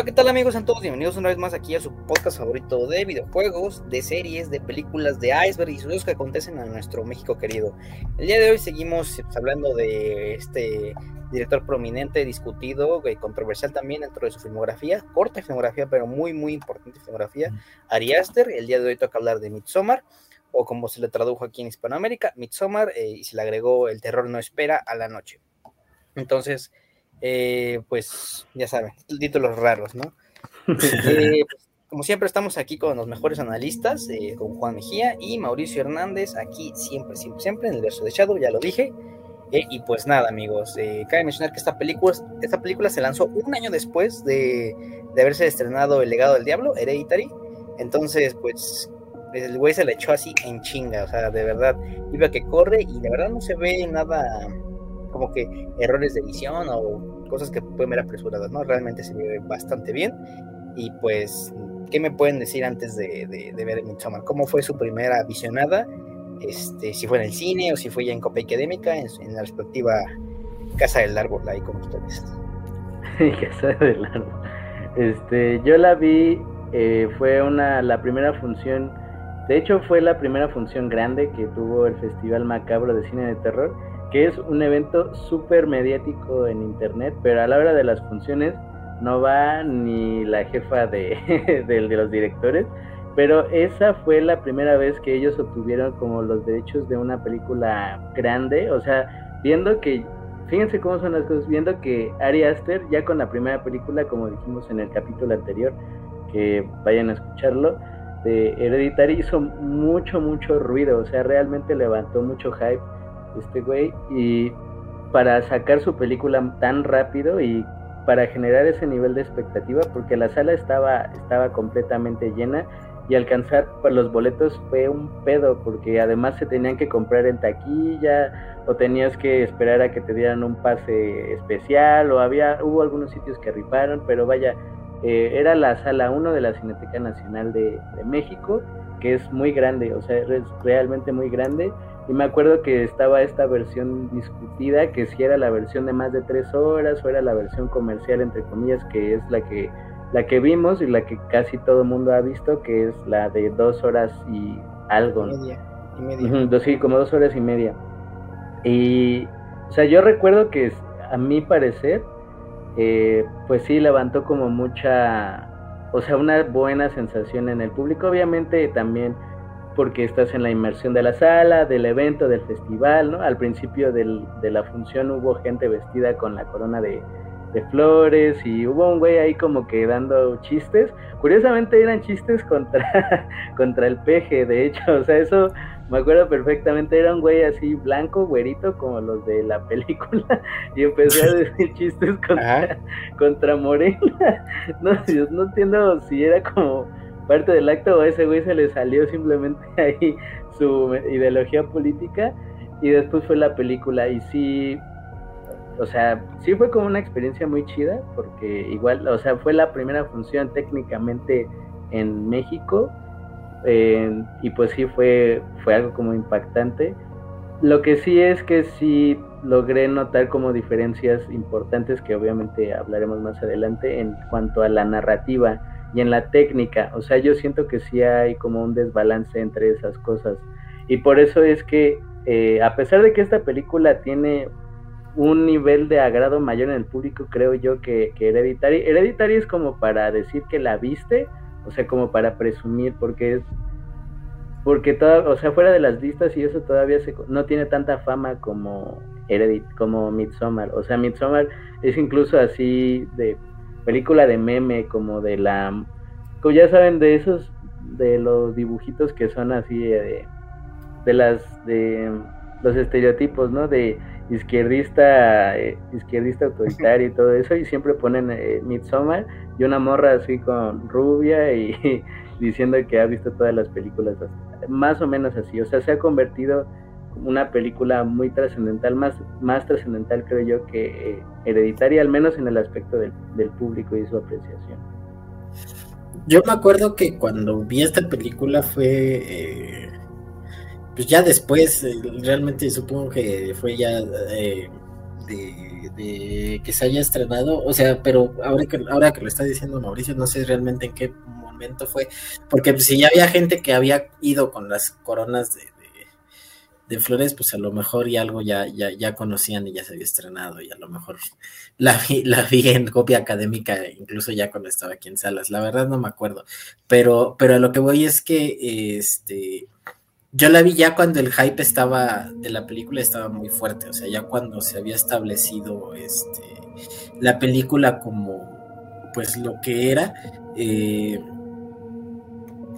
Hola, ¿qué tal amigos? Sean todos bienvenidos una vez más aquí a su podcast favorito de videojuegos, de series, de películas, de iceberg y sucesos que acontecen en nuestro México querido. El día de hoy seguimos pues, hablando de este director prominente, discutido, y controversial también dentro de su filmografía, corta filmografía, pero muy, muy importante filmografía, Ari Aster. El día de hoy toca hablar de Midsommar, o como se le tradujo aquí en Hispanoamérica, Midsommar, eh, y se le agregó El terror no espera a la noche. Entonces, eh, pues ya saben, títulos raros, ¿no? Eh, pues, como siempre estamos aquí con los mejores analistas, eh, con Juan Mejía y Mauricio Hernández, aquí siempre, siempre, siempre en el verso de Shadow, ya lo dije. y pues nada, amigos, cabe mencionar que esta película, esta película se lanzó un año después de, de haberse estrenado El legado del diablo, Hereditary. Entonces, pues el güey se le echó así en chinga, o sea, de verdad, iba que corre y de verdad no se ve nada como que errores de edición o cosas que pueden ver apresuradas, ¿no? Realmente se ve bastante bien. Y pues, ¿qué me pueden decir antes de, de, ver Midsommar? ¿Cómo fue su primera visionada? Este, si fue en el cine o si fue ya en Copa Académica, en, en la respectiva Casa del Árbol, ahí con ustedes. Casa del Árbol. Este, yo la vi, eh, fue una, la primera función, de hecho fue la primera función grande que tuvo el Festival Macabro de Cine de Terror que es un evento súper mediático en internet, pero a la hora de las funciones no va ni la jefa de, los directores, pero esa fue la primera vez que ellos obtuvieron como los derechos de una película grande, o sea, viendo que, fíjense cómo son las cosas, viendo que Ari Aster ya con la primera película, como dijimos en el capítulo anterior, que vayan a escucharlo, de Hereditary hizo mucho, mucho ruido, o sea, realmente levantó mucho hype este güey, y para sacar su película tan rápido y para generar ese nivel de expectativa, porque la sala estaba, estaba completamente llena y alcanzar los boletos fue un pedo, porque además se tenían que comprar en taquilla o tenías que esperar a que te dieran un pase especial o había, hubo algunos sitios que riparon, pero vaya, eh, era la sala 1 de la Cineteca Nacional de, de México, que es muy grande, o sea, es realmente muy grande y me acuerdo que estaba esta versión discutida, que si era la versión de más de tres horas o era la versión comercial, entre comillas, que es la que, la que vimos y la que casi todo el mundo ha visto, que es la de dos horas y algo. Y media. Y media. sí, como dos horas y media. Y, o sea, yo recuerdo que a mi parecer, eh, pues sí levantó como mucha, o sea, una buena sensación en el público. Obviamente también porque estás en la inmersión de la sala, del evento, del festival, ¿no? Al principio del, de la función hubo gente vestida con la corona de, de flores y hubo un güey ahí como que dando chistes. Curiosamente eran chistes contra, contra el peje, de hecho, o sea, eso me acuerdo perfectamente, era un güey así blanco, güerito, como los de la película, y empecé a decir chistes contra, contra Morena. No, yo no entiendo si era como parte del acto o ese güey se le salió simplemente ahí su ideología política y después fue la película y sí, o sea, sí fue como una experiencia muy chida porque igual, o sea, fue la primera función técnicamente en México y pues sí fue, fue algo como impactante. Lo que sí es que sí logré notar como diferencias importantes que obviamente hablaremos más adelante en cuanto a la narrativa y en la técnica. O sea, yo siento que sí hay como un desbalance entre esas cosas. Y por eso es que, eh, a pesar de que esta película tiene un nivel de agrado mayor en el público, creo yo que, que Hereditary. Hereditary es como para decir que la viste, o sea, como para presumir, porque es. Porque toda, o sea, fuera de las listas y eso todavía se, no tiene tanta fama como Heredit, como Midsommar. O sea, Midsommar es incluso así de película de meme, como de la, como ya saben, de esos, de los dibujitos que son así, de, de las, de los estereotipos, ¿no? De izquierdista, eh, izquierdista autoritario y todo eso, y siempre ponen eh, Midsommar y una morra así con rubia y diciendo que ha visto todas las películas, más o menos así, o sea, se ha convertido una película muy trascendental, más, más trascendental creo yo que eh, hereditaria, al menos en el aspecto del, público y su apreciación. Yo me acuerdo que cuando vi esta película fue, eh, pues ya después, eh, realmente supongo que fue ya de, que se haya estrenado, o sea, pero ahora que, ahora que lo está diciendo Mauricio, no sé realmente en qué momento fue, porque pues, si ya había gente que había ido con las coronas de, de Flores, pues a lo mejor y algo ya, ya, ya conocían y ya se había estrenado, y a lo mejor la vi, la vi en copia académica, incluso ya cuando estaba aquí en salas. La verdad no me acuerdo. Pero, pero a lo que voy es que este yo la vi ya cuando el hype estaba de la película estaba muy fuerte, o sea, ya cuando se había establecido este la película como pues lo que era. Eh,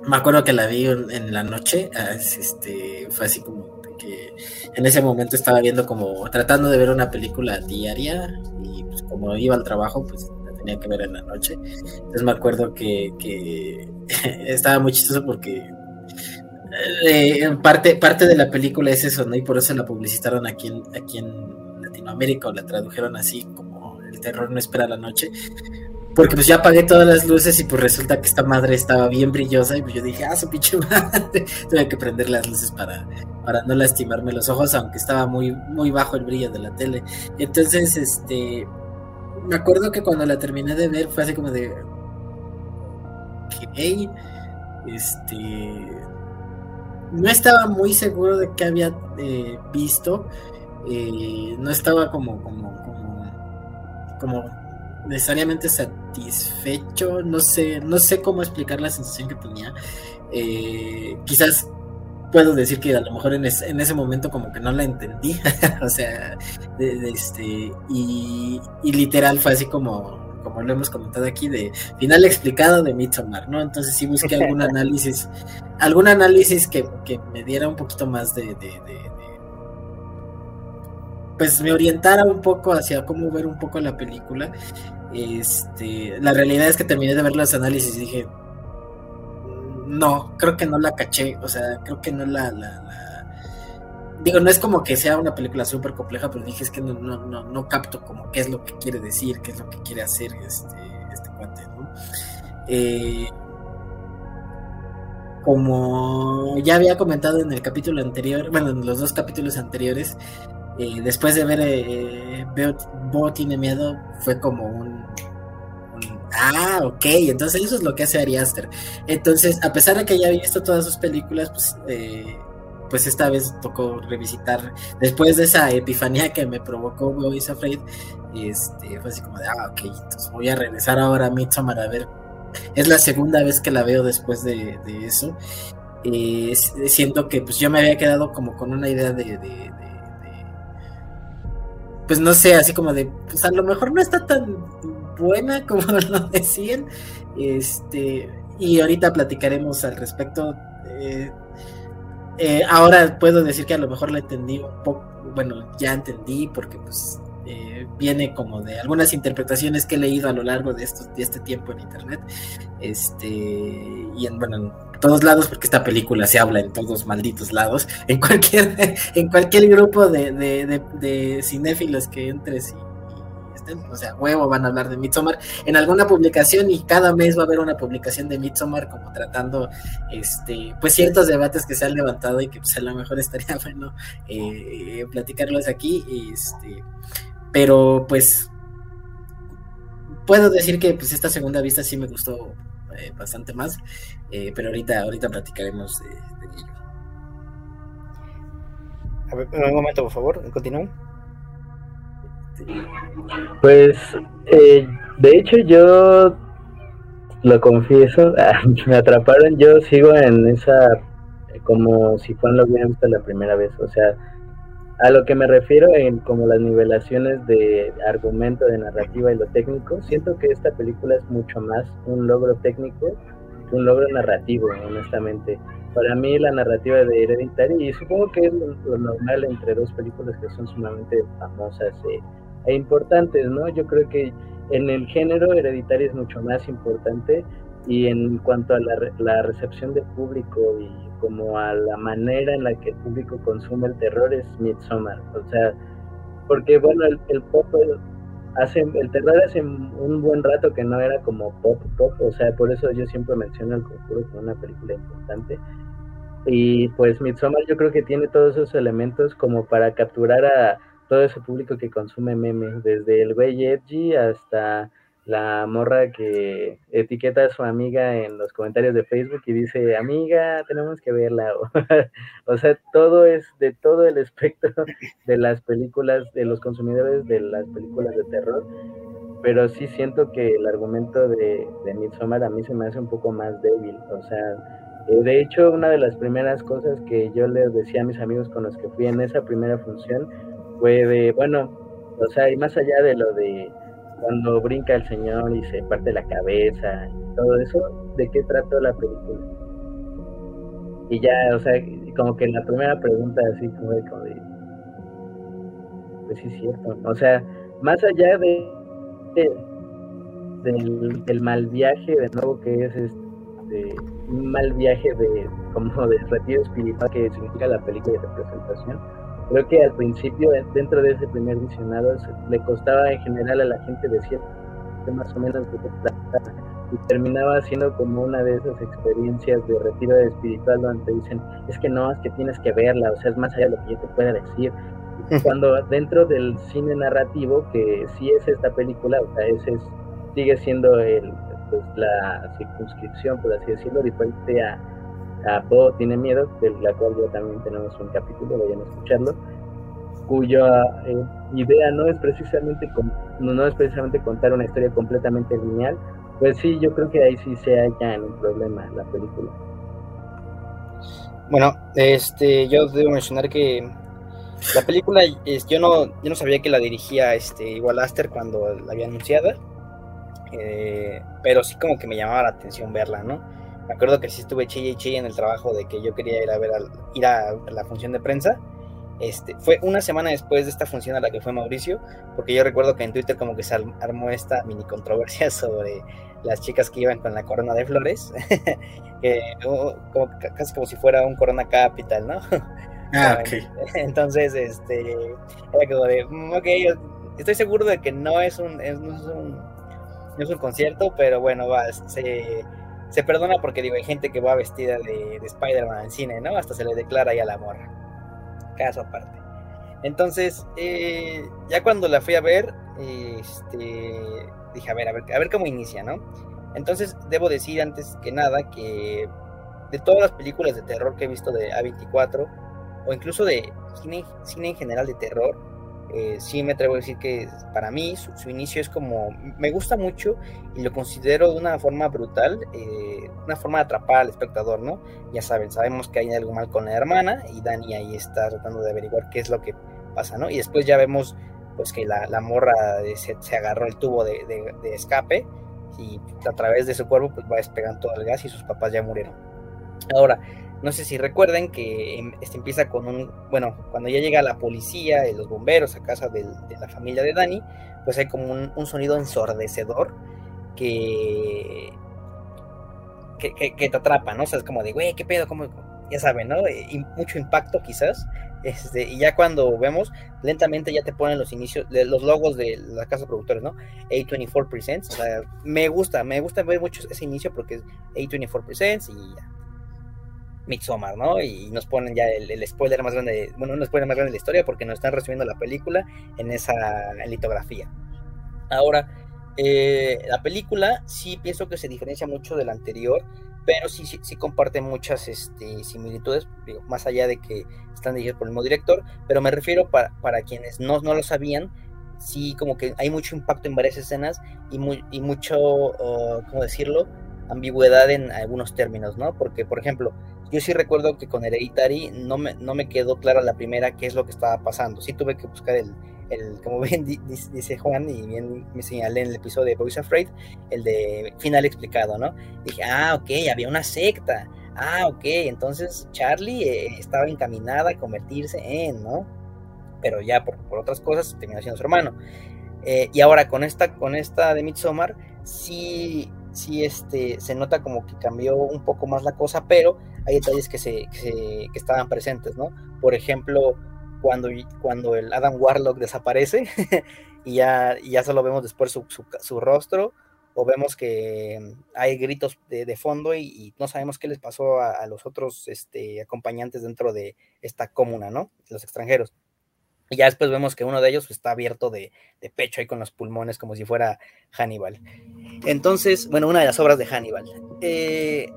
me acuerdo que la vi en, la noche, ah, este, fue así como que en ese momento estaba viendo como tratando de ver una película diaria y pues como iba al trabajo pues la tenía que ver en la noche. Entonces me acuerdo que, estaba muy chistoso porque eh, parte, parte de la película es eso, ¿no? Y por eso la publicitaron aquí en, aquí en Latinoamérica o la tradujeron así como el terror no espera la noche porque pues ya apagué todas las luces y pues resulta que esta madre estaba bien brillosa y pues yo dije, ah, su pinche madre, tuve que prender las luces para, para no lastimarme los ojos, aunque estaba muy, muy bajo el brillo de la tele. Entonces, este, me acuerdo que cuando la terminé de ver fue así como de, ok, este, no estaba muy seguro de qué había eh, visto, eh, no estaba como, como, como, como necesariamente satisfecho, no sé, no sé cómo explicar la sensación que tenía. Eh, quizás puedo decir que a lo mejor en, ese momento como que no la entendí, o sea, este, y, literal fue así como, como lo hemos comentado aquí, de final explicado de Midsommar, ¿no? Entonces sí busqué algún análisis, algún análisis que, me diera un poquito más de, de, pues me orientara un poco hacia cómo ver un poco la película. Este, la realidad es que terminé de ver los análisis y dije, no, creo que no la caché, o sea, creo que no la, digo, no es como que sea una película súper compleja, pero dije es que no, no, no, no, capto como qué es lo que quiere decir, qué es lo que quiere hacer este, este cuate. Eh, como ya había comentado en el capítulo anterior, bueno, en los dos capítulos anteriores, eh, después de ver eh, Bo tiene miedo, fue como un, Ah, ok, entonces eso es lo que hace Ari Aster. Entonces, a pesar de que ya había visto todas sus películas, pues, eh, pues esta vez tocó revisitar, después de esa epifanía que me provocó Bo is Afraid, este, fue así como de, ah, ok, entonces voy a regresar ahora a Midsommar a ver. Es la segunda vez que la veo después de, eso. Eh, siento que pues yo me había quedado como con una idea de pues no sé, así como de, pues a lo mejor no está tan buena como lo decían. Este, y ahorita platicaremos al respecto. Eh, eh, ahora puedo decir que a lo mejor la entendí un poco, bueno, ya entendí porque pues eh, viene como de algunas interpretaciones que he leído a lo largo de, estos, de este tiempo en internet. Este, y en, bueno, todos lados, porque esta película se habla en todos malditos lados, en cualquier, en cualquier grupo de, de, cinéfilos que entres y, o sea, huevo van a hablar de Midsommar en alguna publicación y cada mes va a haber una publicación de Midsommar como tratando este pues ciertos debates que se han levantado y que pues a lo mejor estaría bueno eh, platicarlos aquí este pero pues puedo decir que pues esta segunda vista sí me gustó eh, bastante más, eh, pero ahorita, ahorita platicaremos de, ello. A ver, un momento, por favor, continúen. Pues, eh, de hecho, yo lo confieso, me atraparon, yo sigo en esa, como si fueran lo hubieran visto la primera vez, o sea, a lo que me refiero en como las nivelaciones de argumento, de narrativa y lo técnico, siento que esta película es mucho más un logro técnico que un logro narrativo, honestamente. Para mí la narrativa de Hereditary, y supongo que es lo, normal entre dos películas que son sumamente famosas eh, e importantes, ¿no? Yo creo que en el género Hereditary es mucho más importante y en cuanto a la, la recepción del público y como a la manera en la que el público consume el terror es Midsommar. O sea, porque bueno, el, pop hace, el terror hace un buen rato que no era como pop pop, o sea, por eso yo siempre menciono el conjuro como una película importante. Y pues Midsommar yo creo que tiene todos esos elementos como para capturar a todo ese público que consume memes, desde el güey edgy hasta la morra que etiqueta a su amiga en los comentarios de Facebook y dice, amiga, tenemos que verla. o sea, todo es de todo el espectro de las películas, de los consumidores de las películas de terror. Pero sí siento que el argumento de, de Midsommar a mí se me hace un poco más débil. O sea, eh, de hecho, una de las primeras cosas que yo les decía a mis amigos con los que fui en esa primera función fue de, bueno, o sea, y más allá de lo de cuando brinca el señor y se parte la cabeza y todo eso, ¿de qué trató la película? Y ya, o sea, como que la primera pregunta así como de, como de pues sí es cierto, o sea, más allá de, del, mal viaje de nuevo que es este un mal viaje de como de retiro espiritual que significa la película de representación creo que al principio, dentro de ese primer visionado, le costaba en general a la gente decir más o menos de qué trata y terminaba siendo como una de esas experiencias de retiro espiritual donde dicen, es que no, es que tienes que verla, o sea, es más allá de lo que yo te pueda decir. Cuando dentro del cine narrativo, que sí es esta película, o sea, ese es, sigue siendo el, pues, la circunscripción, por así decirlo, diferente a a Bo tiene miedo, de la cual ya también tenemos un capítulo, vayan a escucharlo, cuya eh, idea no es precisamente no, es precisamente contar una historia completamente lineal, pues sí, yo creo que ahí sí se halla en un problema la película. Bueno, este, yo debo mencionar que la película, yo no, yo no sabía que la dirigía este, igual Aster cuando la había anunciada, eh, pero sí como que me llamaba la atención verla, ¿no? Me acuerdo que sí estuve chille y chille en el trabajo de que yo quería ir a ver ir a la función de prensa. Este, fue una semana después de esta función a la que fue Mauricio, porque yo recuerdo que en Twitter como que se armó esta mini controversia sobre las chicas que iban con la corona de flores, que como, casi como si fuera un corona capital, ¿no? Ah, ok. Entonces, este, era como de, mm, ok, estoy seguro de que no es un, es, no, es un no es un concierto, pero bueno, va, se se perdona porque digo, hay gente que va vestida de, Spider-Man al cine, ¿no? Hasta se le declara ya la morra. Caso aparte. Entonces, eh, ya cuando la fui a ver, este, dije, a ver, a ver, a ver cómo inicia, ¿no? Entonces, debo decir antes que nada que de todas las películas de terror que he visto de A24, o incluso de cine, cine en general de terror, eh, sí me atrevo a decir que para mí su, inicio es como, me gusta mucho y lo considero de una forma brutal, eh, una forma de atrapar al espectador, ¿no? Ya saben, sabemos que hay algo mal con la hermana y Dani ahí está tratando de averiguar qué es lo que pasa, ¿no? Y después ya vemos pues que la, morra se, agarró el tubo de, de, escape y a través de su cuerpo pues va despegando todo el gas y sus papás ya murieron. Ahora, no sé si recuerden que em, este empieza con un, bueno, cuando ya llega la policía y los bomberos a casa de la familia de Dani, pues hay como un, sonido ensordecedor que, que, te atrapa, ¿no? O sea, es como de, güey, ¿qué pedo? ¿Cómo? Ya saben, ¿no? Y mucho impacto quizás. Este, y ya cuando vemos, lentamente ya te ponen los inicios, los logos de la casa de productores, ¿no? A24 Presents. O sea, me gusta, me gusta ver mucho ese inicio porque es A24 Presents y ya Midsommar, ¿no? Y nos ponen ya el, spoiler más grande, bueno, un spoiler más grande de la historia porque nos están resumiendo la película en esa litografía. Ahora, eh, la película sí pienso que se diferencia mucho de la anterior, pero sí, sí, sí comparte muchas este, similitudes, más allá de que están dirigidos por el mismo director, pero me refiero para, para quienes no, no lo sabían, sí como que hay mucho impacto en varias escenas y, muy, y mucho, uh, ¿cómo decirlo? Ambigüedad en algunos términos, ¿no? Porque, por ejemplo, yo sí recuerdo que con Hereditary no me, no me quedó clara la primera qué es lo que estaba pasando. Sí tuve que buscar el, el como bien dice Juan y bien me señalé en el episodio de Voice Afraid, el de final explicado, ¿no? Dije, ah, ok, había una secta. Ah, ok, entonces Charlie eh, estaba encaminada a convertirse en, ¿no? Pero ya por, por otras cosas terminó siendo su hermano. Eh, y ahora con esta, con esta de Midsommar, sí sí este, se nota como que cambió un poco más la cosa, pero hay detalles que, se, que, estaban presentes, ¿no? Por ejemplo, cuando, cuando el Adam Warlock desaparece y ya, ya solo vemos después su, rostro, o vemos que hay gritos de, fondo y, no sabemos qué les pasó a, los otros este, acompañantes dentro de esta comuna, ¿no? Los extranjeros. Y ya después vemos que uno de ellos está abierto de, pecho ahí con los pulmones como si fuera Hannibal. Entonces, bueno, una de las obras de Hannibal. Eh,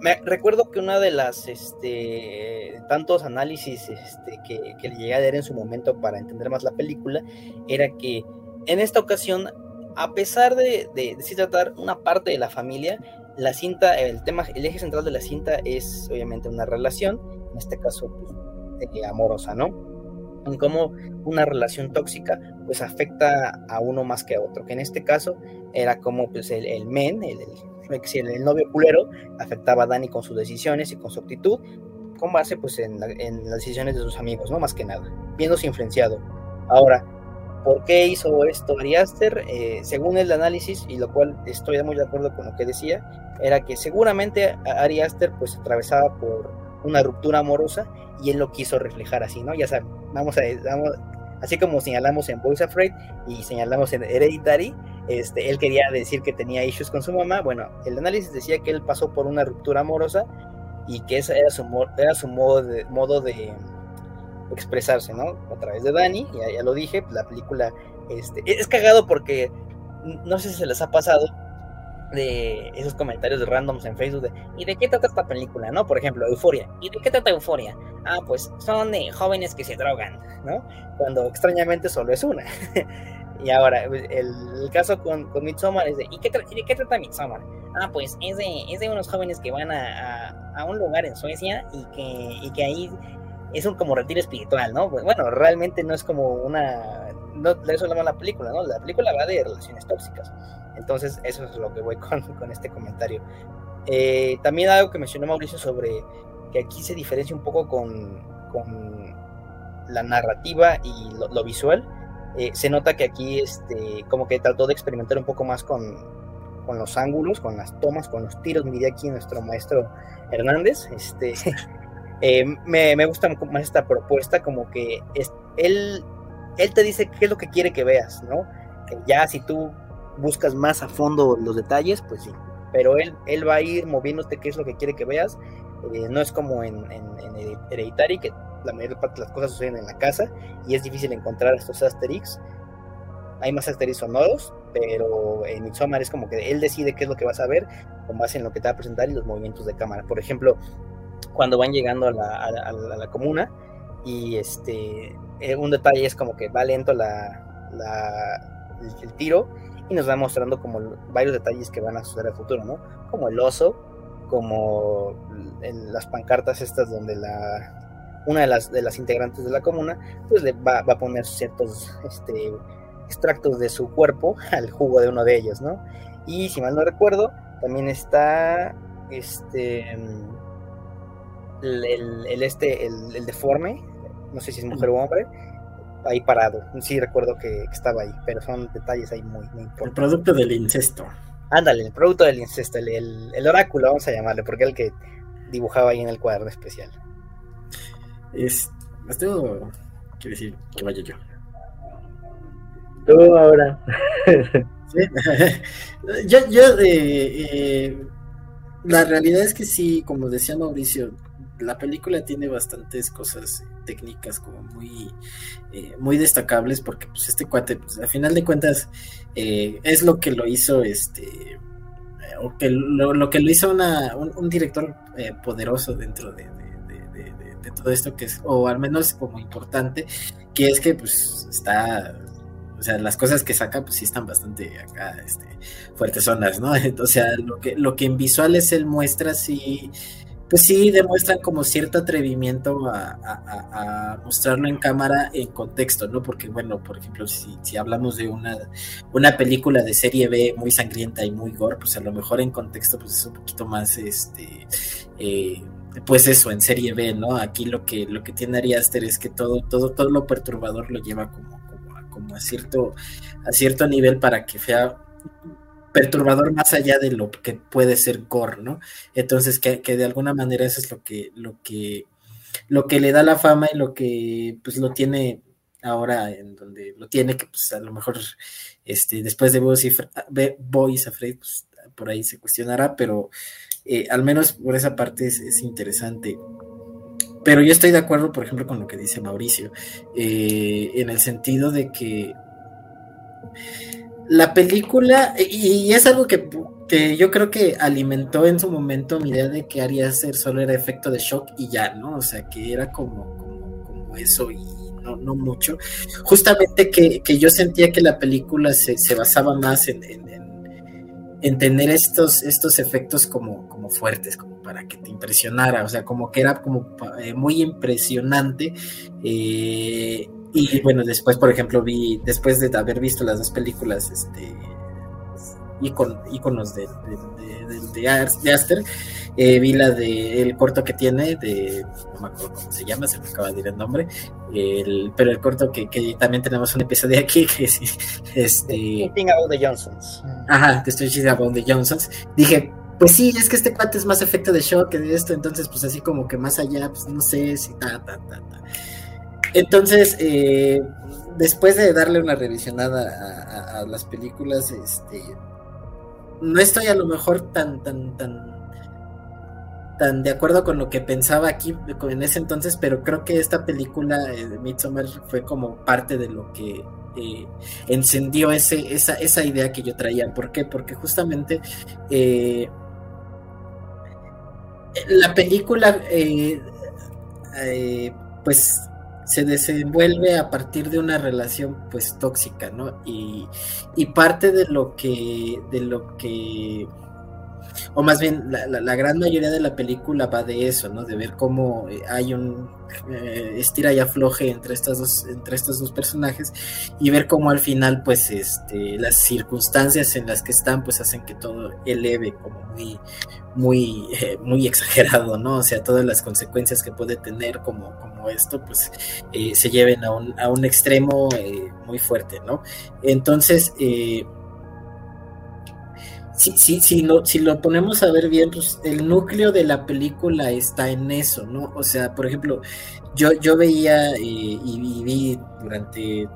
me recuerdo que una de las este, tantos análisis este, que, le llegué a leer en su momento para entender más la película era que en esta ocasión, a pesar de, de, tratar una parte de la familia, la cinta, el tema, el eje central de la cinta es obviamente una relación, en este caso pues, eh, amorosa, ¿no? En cómo una relación tóxica pues afecta a uno más que a otro, que en este caso era como pues el, el men, el, el, novio culero, afectaba a Dani con sus decisiones y con su actitud, con base pues en, las decisiones de sus amigos, no más que nada, viéndose influenciado. Ahora, ¿por qué hizo esto Ari Aster? Eh, según el análisis, y lo cual estoy muy de acuerdo con lo que decía, era que seguramente Ari Aster pues atravesaba por una ruptura amorosa y él lo quiso reflejar así, ¿no? Ya saben, vamos a, así como señalamos en Boys Afraid y señalamos en Hereditary, este, él quería decir que tenía issues con su mamá, bueno, el análisis decía que él pasó por una ruptura amorosa y que ese era su, era su modo de, modo de expresarse, ¿no? A través de Dani, ya, ya lo dije, la película este, es cagado porque no sé si se les ha pasado, de esos comentarios de randoms en Facebook de ¿y de qué trata esta película? ¿no? Por ejemplo, Euforia. ¿Y de qué trata Euforia? Ah, pues son de jóvenes que se drogan, ¿no? Cuando extrañamente solo es una. y ahora, el, caso con, con Midsommar es de ¿y, qué de qué trata Midsommar? Ah, pues es de, es de unos jóvenes que van a, a, un lugar en Suecia y que, y que ahí es un como retiro espiritual, ¿no? Pues, bueno, realmente no es como una... No, eso es la película, ¿no? La película va de relaciones tóxicas. Entonces, eso es lo que voy con, con este comentario. Eh, también algo que mencionó Mauricio sobre que aquí se diferencia un poco con, con la narrativa y lo, visual. Eh, se nota que aquí este, como que trató de experimentar un poco más con, con los ángulos, con las tomas, con los tiros. Mire aquí nuestro maestro Hernández. Este, eh, me, me, gusta más esta propuesta, como que es, él, él te dice qué es lo que quiere que veas, ¿no? Que ya si tú buscas más a fondo los detalles, pues sí. Pero él, él va a ir moviéndote qué es lo que quiere que veas. Eh, no es como en, en, Hereditary, que la mayor parte de las cosas suceden en la casa y es difícil encontrar estos asterix. Hay más asterix sonoros, pero en Midsommar es como que él decide qué es lo que vas a ver con base en lo que te va a presentar y los movimientos de cámara. Por ejemplo, cuando van llegando a la, a la, comuna y este eh, un detalle es como que va lento la, la el, tiro y nos va mostrando como varios detalles que van a suceder al futuro, ¿no? Como el oso, como en las pancartas estas donde la una de las, de las integrantes de la comuna pues le va, a poner ciertos este, extractos de su cuerpo al jugo de uno de ellos, ¿no? Y si mal no recuerdo, también está este el, este el, deforme, no sé si es mujer o hombre, ahí parado. Sí recuerdo que, estaba ahí, pero son detalles ahí muy, muy importantes. El producto del incesto. Ándale, el producto del incesto, el, el, oráculo, vamos a llamarle, porque el que dibujaba ahí en el cuaderno especial. Es, esto quiere decir que vaya yo. Tú ahora. yo, yo eh, eh, la realidad es que sí, como decía Mauricio, la película tiene bastantes cosas técnicas como muy, eh, muy destacables porque pues este cuate, pues a final de cuentas, eh, es lo que lo hizo este eh, o que lo, que lo hizo una, un, director poderoso dentro de, todo esto que es, o al menos como importante, que es que pues está o sea, las cosas que saca, pues sí están bastante acá, este, fuertes zonas, ¿no? O sea, lo que, lo que en visuales él muestra, sí, pues sí demuestran como cierto atrevimiento a, mostrarlo en cámara en contexto, ¿no? Porque, bueno, por ejemplo, si, si, hablamos de una, una película de serie B muy sangrienta y muy gore, pues a lo mejor en contexto pues es un poquito más, este, eh, pues eso, en serie B, ¿no? Aquí lo que, lo que tiene Ari Aster es que todo, todo, todo lo perturbador lo lleva como, como, como a cierto, a cierto nivel para que sea perturbador más allá de lo que puede ser gore, ¿no? Entonces, que, de alguna manera eso es lo que, lo que, lo que le da la fama y lo que pues lo tiene ahora en donde lo tiene, que pues a lo mejor este, después de Boys Afraid, pues por ahí se cuestionará, pero eh, al menos por esa parte es, interesante. pero yo estoy de acuerdo, por ejemplo, con lo que dice Mauricio, eh, en el sentido de que la película, y, es algo que, yo creo que alimentó en su momento mi idea de que haría ser solo era efecto de shock y ya, ¿no? O sea, que era como, como, eso y no, no mucho. Justamente que, yo sentía que la película se, basaba más en, en, tener estos, estos efectos como, como fuertes, como para que te impresionara, o sea, como que era como eh, muy impresionante. Eh, y bueno, después, por ejemplo, vi, después de haber visto las dos películas, este, íconos de, de, Aster, eh, vi la de el corto que tiene, de, no me acuerdo cómo se llama, se me acaba de ir el nombre, el, pero el corto que, que, también tenemos un episodio aquí, que es este... About the Johnsons. Ajá, te estoy About the Johnsons. Dije, pues sí, es que este cuate es más efecto de shock que de esto, entonces pues así como que más allá, pues no sé si ta, ta, ta, ta. Entonces, eh, después de darle una revisionada a, las películas, este, no estoy a lo mejor tan, tan, tan, tan de acuerdo con lo que pensaba aquí en ese entonces, pero creo que esta película eh, de Midsommar fue como parte de lo que eh, encendió ese, esa, esa idea que yo traía. ¿Por qué? Porque justamente la película, pues se desenvuelve a partir de una relación pues tóxica, ¿no? Y, y parte de lo que, de lo que o más bien la, gran mayoría de la película va de eso, ¿no? De ver cómo eh, hay un eh, estira y afloje entre estas dos, entre estos dos personajes y ver cómo al final, pues, este, las circunstancias en las que están, pues, hacen que todo eleve como muy, muy, eh, muy exagerado, ¿no? O sea, todas las consecuencias que puede tener como, como esto, pues, se lleven a un, a un extremo muy fuerte, ¿no? Entonces, si, si, si, lo, ponemos a ver bien, pues el núcleo de la película está en eso, ¿no? O sea, por ejemplo, yo, yo veía eh, y, vi durante,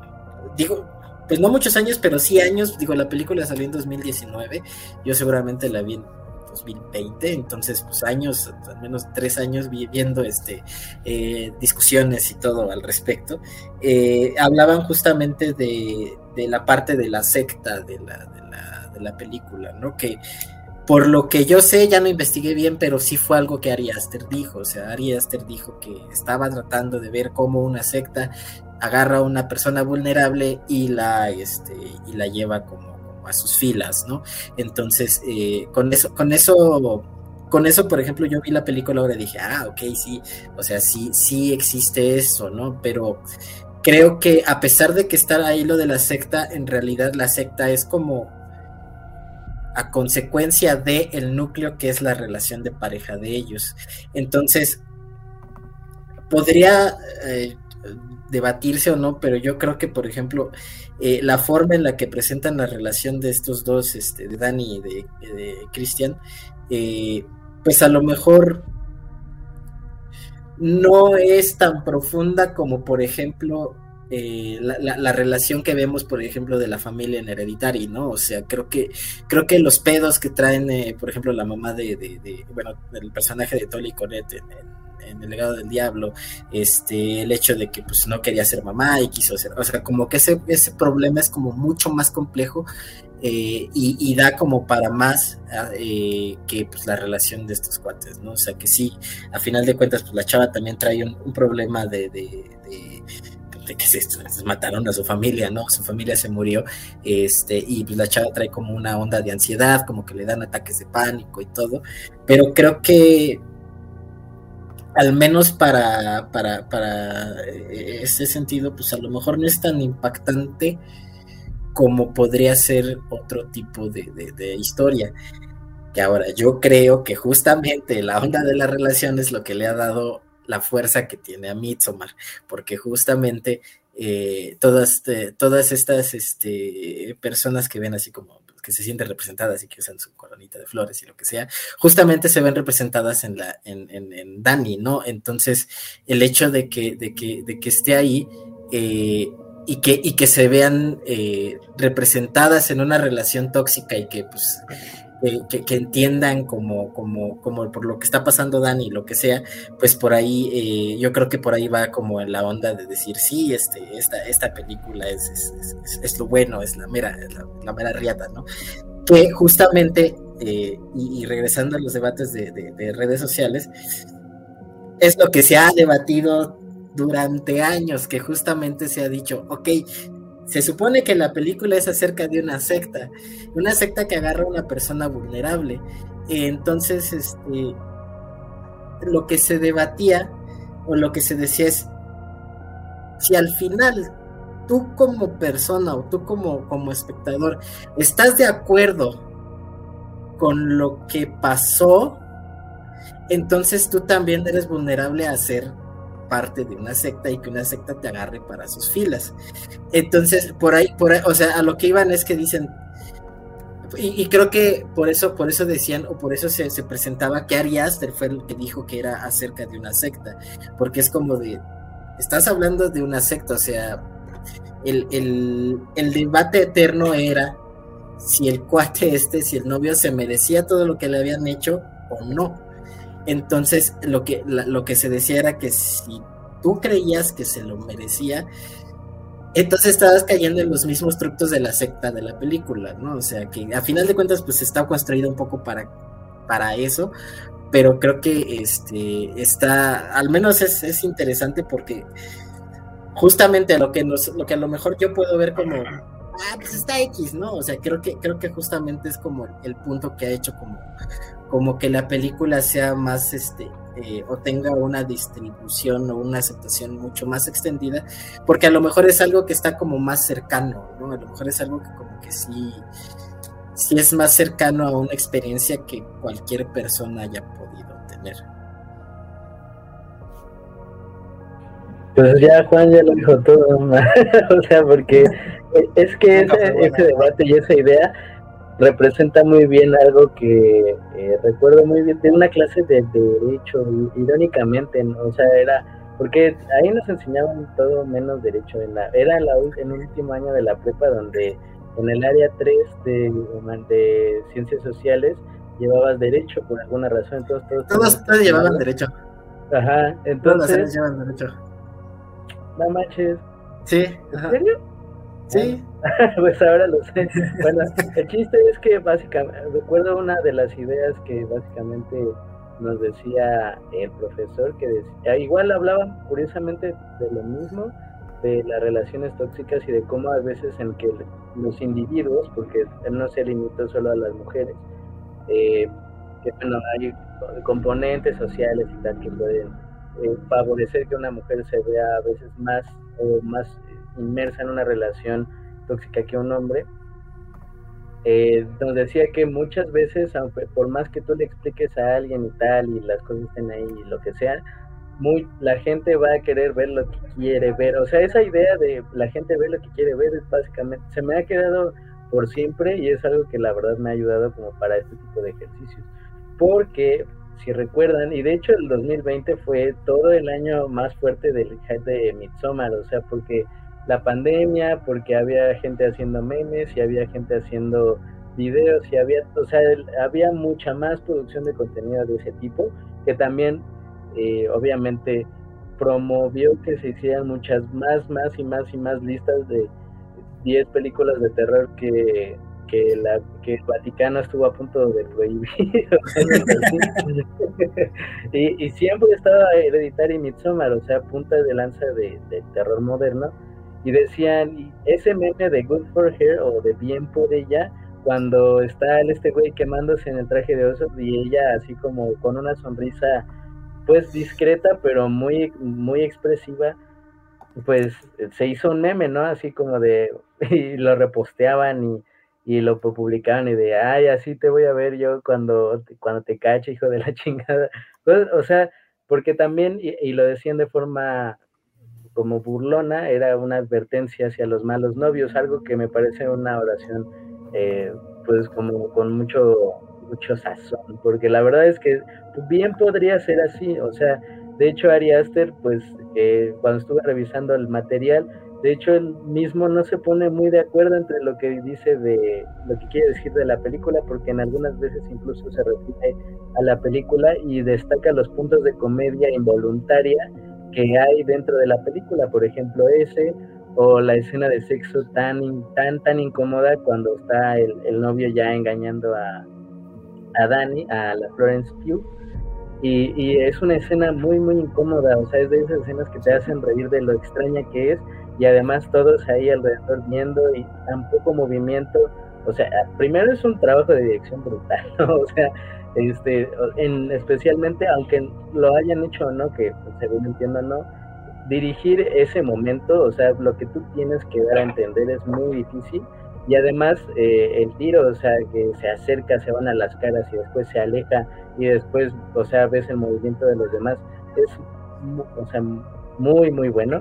digo, pues no muchos años, pero sí años, digo, la película salió en 2019, yo seguramente la vi en 2020, entonces pues años, al menos tres años viendo este, eh, discusiones y todo al respecto, eh, hablaban justamente de, de, la parte de la secta, de la película, ¿no? Que por lo que yo sé, ya no investigué bien, pero sí fue algo que Ari Aster dijo. O sea, Ari Aster dijo que estaba tratando de ver cómo una secta agarra a una persona vulnerable y la, este, y la lleva como, a sus filas, ¿no? Entonces, eh, con eso, con eso, con eso, por ejemplo, yo vi la película ahora y dije, ah, ok, sí, o sea, sí, sí existe eso, ¿no? Pero creo que a pesar de que está ahí lo de la secta, en realidad la secta es como a consecuencia de el núcleo que es la relación de pareja de ellos. Entonces, podría eh, debatirse o no, pero yo creo que, por ejemplo, eh, la forma en la que presentan la relación de estos dos, este, de Dani y de, Christian, eh, pues a lo mejor no es tan profunda como, por ejemplo, eh, la, relación que vemos, por ejemplo, de la familia en Hereditary, ¿no? O sea, creo que, creo que los pedos que traen, eh, por ejemplo, la mamá de, bueno, el personaje de Tolly Cornet en, El legado del diablo, este, el hecho de que pues no quería ser mamá y quiso ser, o sea, como que ese, ese problema es como mucho más complejo eh, y, da como para más ah, que pues la relación de estos cuates, ¿no? O sea que sí, a final de cuentas, pues la chava también trae un, problema de que se, mataron a su familia, ¿no? Su familia se murió, este, y pues la chava trae como una onda de ansiedad, como que le dan ataques de pánico y todo, pero creo que al menos para, para, para eh, ese sentido, pues a lo mejor no es tan impactante como podría ser otro tipo de, de historia. Que ahora yo creo que justamente la onda de la relación es lo que le ha dado la fuerza que tiene a Midsommar, porque justamente eh, todas, eh, todas estas este, personas que ven así como que se sienten representadas y que usan su coronita de flores y lo que sea, justamente se ven representadas en la, en, en, Dani, ¿no? Entonces, el hecho de que, de que, de que esté ahí eh, y que, y que se vean representadas en una relación tóxica y que pues que, entiendan como, como, como por lo que está pasando Dani, lo que sea, pues por ahí, eh, yo creo que por ahí va como la onda de decir, sí, este, esta, esta película es, es, lo bueno, es la mera, la, mera riata, ¿no? Que justamente, eh, y, regresando a los debates de, de redes sociales, es lo que se ha debatido durante años, que justamente se ha dicho, ok, se supone que la película es acerca de una secta, una secta que agarra a una persona vulnerable. Entonces, este, lo que se debatía o lo que se decía es, si al final tú como persona o tú como, como espectador estás de acuerdo con lo que pasó, entonces tú también eres vulnerable a ser parte de una secta y que una secta te agarre para sus filas. Entonces, por ahí, por o sea, a lo que iban es que dicen, y, creo que por eso, por eso decían, o por eso se, presentaba que Ari Aster fue el que dijo que era acerca de una secta, porque es como de, estás hablando de una secta, o sea, el, el debate eterno era si el cuate este, si el novio se merecía todo lo que le habían hecho o no. Entonces, lo que, lo que se decía era que si tú creías que se lo merecía, entonces estabas cayendo en los mismos trucos de la secta de la película, ¿no? O sea, que a final de cuentas, pues está construido un poco para, para eso, pero creo que este está, al menos es, es interesante porque justamente lo que nos, lo que a lo mejor yo puedo ver como ah, pues está X, ¿no? O sea, creo que, creo que justamente es como el punto que ha hecho como, como que la película sea más, este, eh, o tenga una distribución o una aceptación mucho más extendida, porque a lo mejor es algo que está como más cercano, ¿no? A lo mejor es algo que como que sí, sí es más cercano a una experiencia que cualquier persona haya podido tener. Pues ya Juan ya lo dijo todo, o sea, porque es que ese, debate y esa idea representa muy bien algo que eh, recuerdo muy bien de una clase de, derecho, irónicamente, o sea, era porque ahí nos enseñaban todo menos derecho, en la, era la, en el último año de la prepa donde en el área 3 de, de ciencias sociales llevabas derecho por alguna razón, entonces todos, todos, llevaban derecho. Ajá, entonces... Todos llevan derecho. No manches. Sí. ¿En serio? Sí. pues ahora lo sé. Bueno, el chiste es que básicamente, recuerdo una de las ideas que básicamente nos decía el profesor, que decía, igual hablaban curiosamente de lo mismo, de las relaciones tóxicas y de cómo a veces en que los individuos, porque él no se limitó solo a las mujeres, eh, que bueno, hay componentes sociales y tal que pueden eh, favorecer que una mujer se vea a veces más o más inmersa en una relación tóxica que un hombre, eh, nos decía que muchas veces, aunque por más que tú le expliques a alguien y tal, y las cosas estén ahí y lo que sea, muy, la gente va a querer ver lo que quiere ver. O sea, esa idea de la gente ve lo que quiere ver es básicamente, se me ha quedado por siempre y es algo que la verdad me ha ayudado como para este tipo de ejercicios. Porque, si recuerdan, y de hecho el 2020 fue todo el año más fuerte del de Midsommar, o sea, porque la pandemia, porque había gente haciendo memes y había gente haciendo videos y había, o sea, había mucha más producción de contenido de ese tipo que también eh, obviamente promovió que se hicieran muchas más, más y más y más listas de 10 películas de terror que, que, la, que el Vaticano estuvo a punto de prohibir. y, y, siempre estaba Hereditary Midsommar, o sea, punta de lanza de, de terror moderno y decían, ese meme de Good for Her o de Bien por ella, cuando está este güey quemándose en el traje de oso y ella así como con una sonrisa pues discreta pero muy muy expresiva pues se hizo un meme no así como de y lo reposteaban y, y lo publicaban y de ay así te voy a ver yo cuando cuando te cache hijo de la chingada pues, o sea porque también y lo decían de forma como burlona era una advertencia hacia los malos novios, algo que me parece una oración eh, pues como con mucho, mucho sazón, porque la verdad es que bien podría ser así, o sea, de hecho Ari Aster pues eh, cuando estuve revisando el material de hecho él mismo no se pone muy de acuerdo entre lo que dice de lo que quiere decir de la película, porque en algunas veces incluso se refiere a la película y destaca los puntos de comedia involuntaria que hay dentro de la película, por ejemplo ese, o la escena de sexo tan, tan, tan incómoda cuando está el, el novio ya engañando a, a Dani, a la Florence Pugh, y, y, es una escena muy, muy incómoda, o sea, es de esas escenas que te hacen reír de lo extraña que es, y además todos ahí alrededor viendo y tan poco movimiento, o sea, primero es un trabajo de dirección brutal, ¿no? o sea, este, en, especialmente, aunque lo hayan hecho o no, que pues, según entiendo no, dirigir ese momento, o sea, lo que tú tienes que dar a entender es muy difícil. Y además eh, el tiro, o sea, que se acerca, se van a las caras y después se aleja y después, o sea, ves el movimiento de los demás, es, o sea, muy, muy bueno,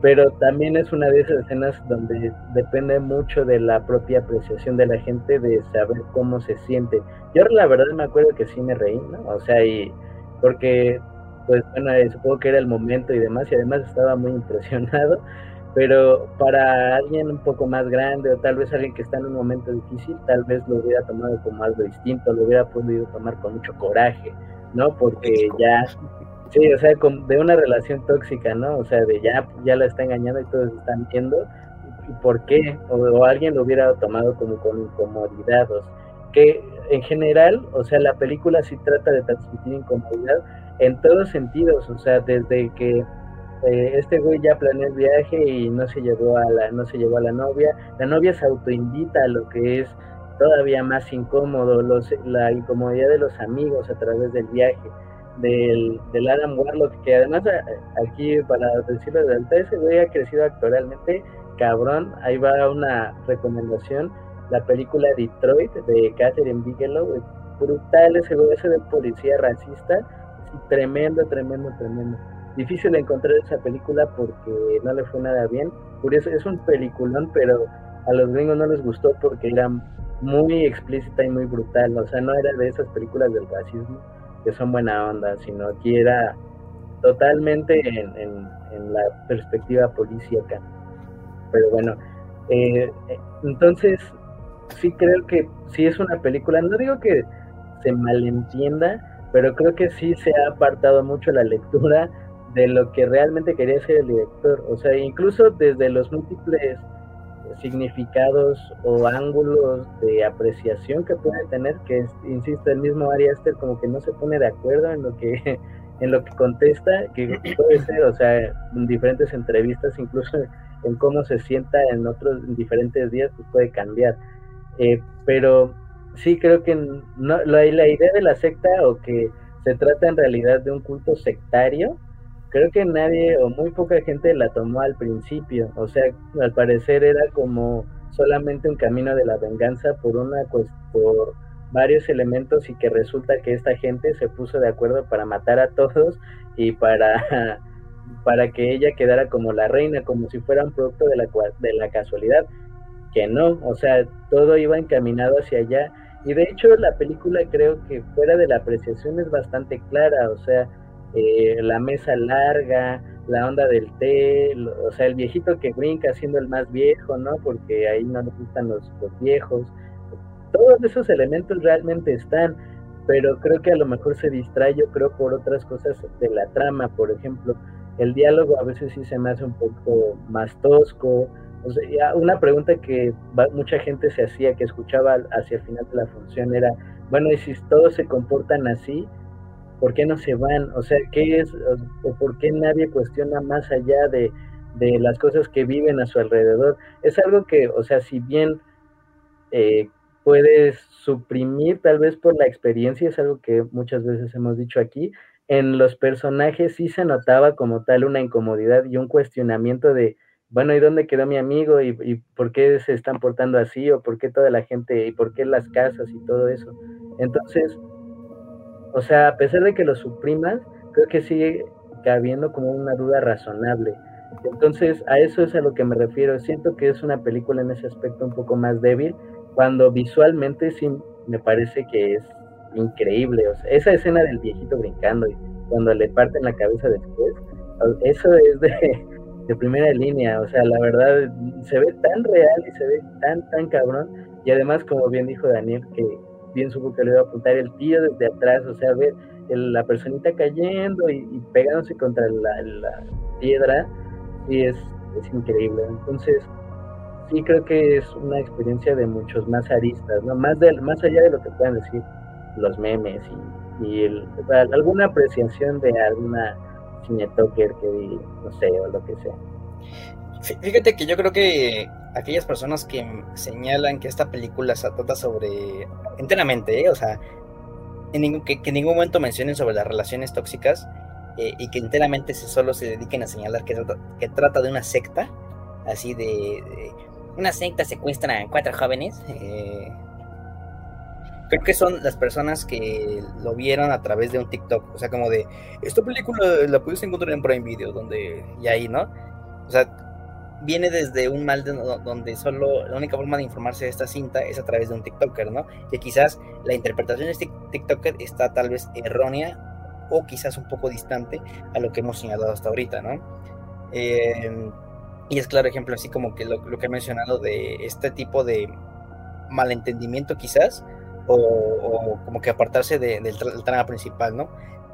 pero también es una de esas escenas donde depende mucho de la propia apreciación de la gente, de saber cómo se siente. Yo la verdad me acuerdo que sí me reí, ¿no? O sea, y porque pues bueno, eh, supongo que era el momento y demás, y además estaba muy impresionado, pero para alguien un poco más grande o tal vez alguien que está en un momento difícil, tal vez lo hubiera tomado como algo distinto, lo hubiera podido tomar con mucho coraje, ¿no? Porque ya, sí, o sea, de una relación tóxica, ¿no? O sea, de ya, ya la está engañando y todos están viendo, ¿y por qué? O, alguien lo hubiera tomado como con incomodidad, o sea, que en general, o sea, la película sí trata de transmitir incomodidad, en todos sentidos, o sea, desde que eh, este güey ya planeó el viaje y no se llevó a la, no se llevó a la novia, la novia se autoinvita a lo que es todavía más incómodo, los, la incomodidad de los amigos a través del viaje, del, del Adam Warlock, que además aquí para decirlo de alta, ese güey ha crecido actoralmente, cabrón, ahí va una recomendación, la película Detroit de Catherine Bigelow, brutal ese güey, ese de policía racista, tremendo, tremendo, tremendo. Difícil encontrar esa película porque no le fue nada bien. Curioso, es un peliculón, pero a los gringos no les gustó porque era muy explícita y muy brutal. O sea, no era de esas películas del racismo que son buena onda, sino que era totalmente en, la perspectiva policíaca. Pero bueno, eh, entonces sí creo que sí es una película, no digo que se malentienda, pero creo que sí se ha apartado mucho la lectura de lo que realmente quería ser el director, o sea, incluso desde los múltiples significados o ángulos de apreciación que puede tener, que insisto, el mismo Ari Aster como que no se pone de acuerdo en lo que en lo que contesta, que puede ser, o sea, en diferentes entrevistas, incluso en cómo se sienta en otros en diferentes días, pues puede cambiar. Eh, pero sí creo que no, la, idea de la secta o que se trata en realidad de un culto sectario, creo que nadie o muy poca gente la tomó al principio. O sea, al parecer era como solamente un camino de la venganza por una por varios elementos y que resulta que esta gente se puso de acuerdo para matar a todos y para para que ella quedara como la reina, como si fuera un producto de la, de la casualidad, que no, o sea, todo iba encaminado hacia allá y de hecho la película creo que fuera de la apreciación es bastante clara, o sea, eh, la mesa larga, la onda del té, o sea, el viejito que brinca siendo el más viejo, ¿no? Porque ahí no nos gustan los, los viejos. Todos esos elementos realmente están, pero creo que a lo mejor se distrae, yo creo, por otras cosas de la trama, por ejemplo, el diálogo a veces sí se me hace un poco más tosco, una pregunta que mucha gente se hacía, que escuchaba hacia el final de la función, era, bueno, y si todos se comportan así, ¿por qué no se van? O sea, ¿qué es, o, por qué nadie cuestiona más allá de, de, las cosas que viven a su alrededor? Es algo que, o sea, si bien eh, puedes suprimir tal vez por la experiencia, es algo que muchas veces hemos dicho aquí, en los personajes sí se notaba como tal una incomodidad y un cuestionamiento de bueno, ¿y dónde quedó mi amigo? ¿Y, ¿Y, por qué se están portando así? ¿O por qué toda la gente? ¿Y por qué las casas y todo eso? Entonces, o sea, a pesar de que lo suprimas, creo que sigue cabiendo como una duda razonable. Entonces, a eso es a lo que me refiero. Siento que es una película en ese aspecto un poco más débil, cuando visualmente sí me parece que es increíble. O sea, esa escena del viejito brincando y cuando le parten la cabeza después, eso es de de primera línea, o sea, la verdad se ve tan real y se ve tan, tan cabrón, y además, como bien dijo Daniel, que bien supo que le iba a apuntar el tío desde atrás, o sea, ver la personita cayendo y, pegándose contra la, piedra, y es, es increíble. Entonces, sí creo que es una experiencia de muchos más aristas, ¿no? Más, de, más allá de lo que puedan decir los memes y, y el, alguna apreciación de alguna cinetalker que no sé, o lo que sea. Fíjate que yo creo que aquellas personas que señalan que esta película se trata sobre, enteramente, ¿eh? o sea, ningún, que, en ningún momento mencionen sobre las relaciones tóxicas eh, y que enteramente se, solo se dediquen a señalar que, trata de una secta, así de una secta secuestra a cuatro jóvenes. Eh, creo que son las personas que lo vieron a través de un TikTok. O sea, como de, esta película la pudiste encontrar en Prime Video, donde, y ahí, ¿no? O sea, viene desde un mal donde solo la única forma de informarse de esta cinta es a través de un TikToker, ¿no? Que quizás la interpretación de este TikToker está tal vez errónea o quizás un poco distante a lo que hemos señalado hasta ahorita, ¿no? Eh, y es claro ejemplo, así como que lo, que he mencionado de este tipo de malentendimiento quizás, o, como que apartarse del trama principal, ¿no?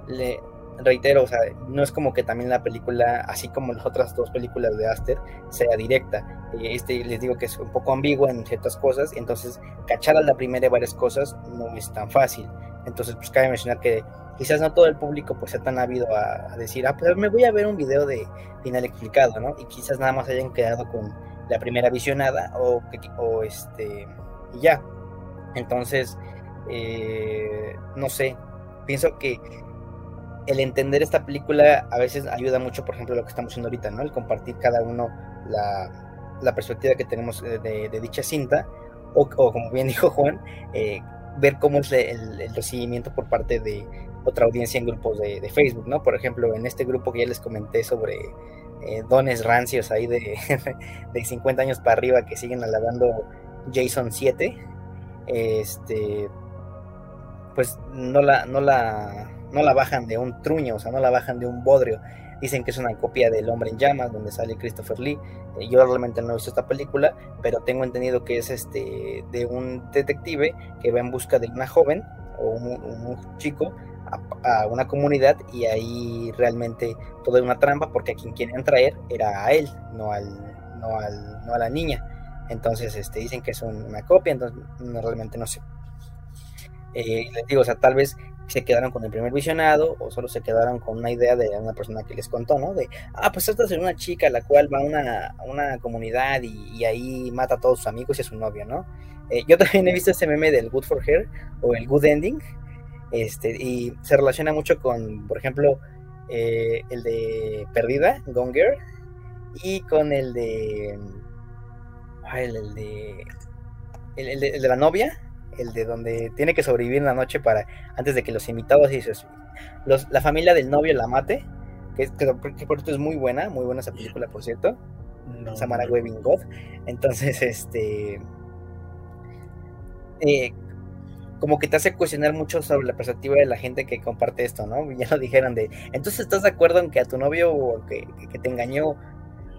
Le reitero, o sea, no es como que también la película, así como las otras dos películas de Aster, sea directa. Eh, este les digo que es un poco ambigua en ciertas cosas, entonces cachar a la primera de varias cosas no es tan fácil. Entonces, pues cabe mencionar que quizás no todo el público pues sea tan ávido a, decir, ah, pues me voy a ver un video de final explicado, ¿no? Y quizás nada más hayan quedado con la primera visionada o, o este, y ya. Entonces, eh, no sé, pienso que el entender esta película a veces ayuda mucho, por ejemplo, lo que estamos haciendo ahorita, ¿no? El compartir cada uno la, perspectiva que tenemos de, dicha cinta, o, como bien dijo Juan, eh, ver cómo es el, el, recibimiento por parte de, otra audiencia en grupos de, Facebook, ¿no? Por ejemplo, en este grupo que ya les comenté sobre eh, dones rancios ahí de, de 50 años para arriba que siguen alabando Jason 7, este, pues no la, no la, no la bajan de un truño, o sea, no la bajan de un bodrio. Dicen que es una copia del Hombre en Llamas, donde sale Christopher Lee. Eh, yo realmente no he visto esta película, pero tengo entendido que es este de un detective que va en busca de una joven o un chico a, una comunidad y ahí realmente todo es una trampa porque a quien quieren traer era a él, no al, no al, no a la niña. Entonces, este, dicen que es una copia, entonces no, realmente no sé. Eh, les digo, o sea, tal vez se quedaron con el primer visionado o solo se quedaron con una idea de una persona que les contó, ¿no? De, ah, pues esta es una chica la cual va a una, una comunidad y, ahí mata a todos sus amigos y a su novio, ¿no? Eh, yo también he visto ese meme del Good for Her o el Good Ending, este, y se relaciona mucho con, por ejemplo, eh, el de Perdida, Gone Girl, y con el de. el, de, el, de. la novia, el de donde tiene que sobrevivir en la noche para antes de que los invitados y los, la familia del novio la mate, que, que, por cierto es muy buena, muy buena esa película, por cierto. Samara Webbing God. Entonces, este. Eh, como que te hace cuestionar mucho sobre la perspectiva de la gente que comparte esto, ¿no? Ya lo dijeron de, entonces estás de acuerdo en que a tu novio que, que te engañó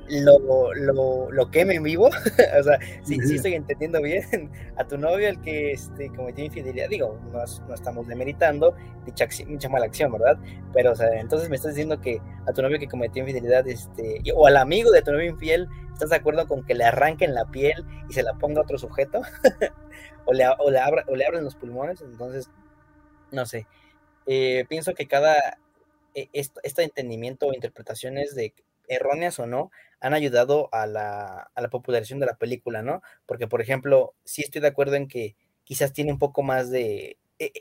lo, lo, lo queme en vivo, o sea, sí, sí estoy entendiendo bien, a tu novio el que este, cometió infidelidad, digo, no, no estamos demeritando dicha, dicha, mala acción, ¿verdad? Pero, o sea, entonces me estás diciendo que a tu novio que cometió infidelidad, este, o al amigo de tu novio infiel, ¿estás de acuerdo con que le arranquen la piel y se la ponga a otro sujeto? o, le, o, le abra, o le abren los pulmones, entonces, no sé. Eh, pienso que cada e, este entendimiento o interpretaciones de erróneas o no, han ayudado a la, a la, popularización de la película, ¿no? Porque, por ejemplo, sí estoy de acuerdo en que quizás tiene un poco más de... Eh,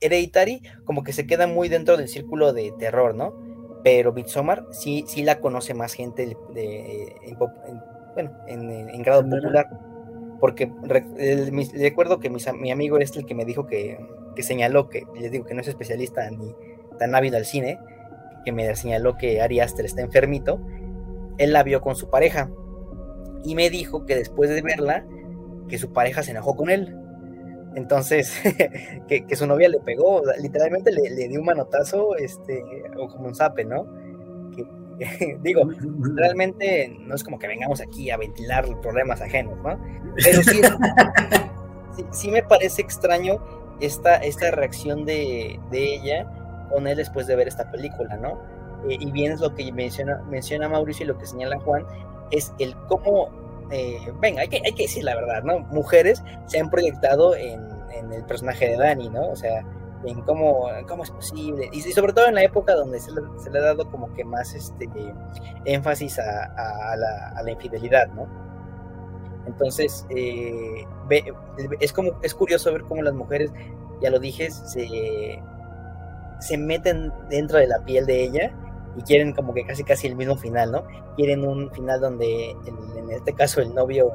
Hereditary como que se queda muy dentro del círculo de terror, ¿no? Pero Midsommar sí, sí la conoce más gente de, en, bueno, en, grado popular. Porque recuerdo que mi amigo es el que me dijo que, que señaló que, les digo que no es especialista ni tan ávido al cine, que me señaló que Ari Aster está enfermito, él la vio con su pareja y me dijo que después de verla, que su pareja se enojó con él. Entonces, que, su novia le pegó, literalmente le, dio un manotazo, este, o como un zape, ¿no? Digo, realmente no es como que vengamos aquí a ventilar problemas ajenos, ¿no? Pero sí, sí, me parece extraño esta, esta reacción de, de, ella con él después de ver esta película, ¿no? Eh, y bien es lo que menciona, menciona Mauricio y lo que señala Juan, es el cómo, eh, venga, hay que, hay que decir la verdad, ¿no? Mujeres se han proyectado en, el personaje de Dani, ¿no? O sea, en cómo, cómo es posible, y, sobre todo en la época donde se le, ha dado como que más este énfasis a, la, infidelidad, ¿no? Entonces, eh, es como, es curioso ver cómo las mujeres, ya lo dije, se, se meten dentro de la piel de ella y quieren como que casi casi el mismo final, ¿no? Quieren un final donde en este caso el novio,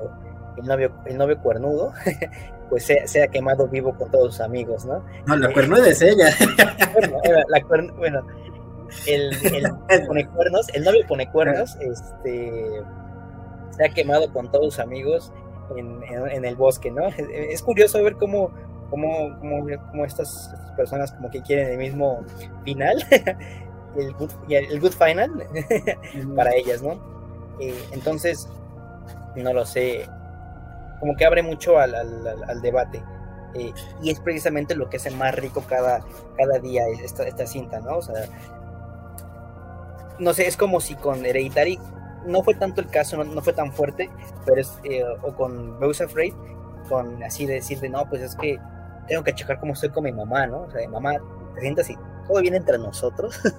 el novio, el novio cuernudo pues sea, quemado vivo con todos sus amigos, ¿no? No, la eh, cuernuda es ella. Bueno, el, el pone cuernos, el novio pone cuernos, este se ha quemado con todos sus amigos en, el bosque, ¿no? Es, curioso ver cómo, cómo, cómo, estas, personas como que quieren el mismo final, el good, el good final para ellas, ¿no? Eh, entonces, no lo sé, como que abre mucho al, debate. Eh, y es precisamente lo que hace más rico cada, cada día esta, esta cinta, ¿no? O sea, no sé, es como si con Hereditary no fue tanto el caso, no, fue tan fuerte, pero es, eh, o con Bowser Afraid, con así de decir de no, pues es que tengo que checar cómo estoy con mi mamá, ¿no? O sea, mamá, te sientas y todo viene entre nosotros.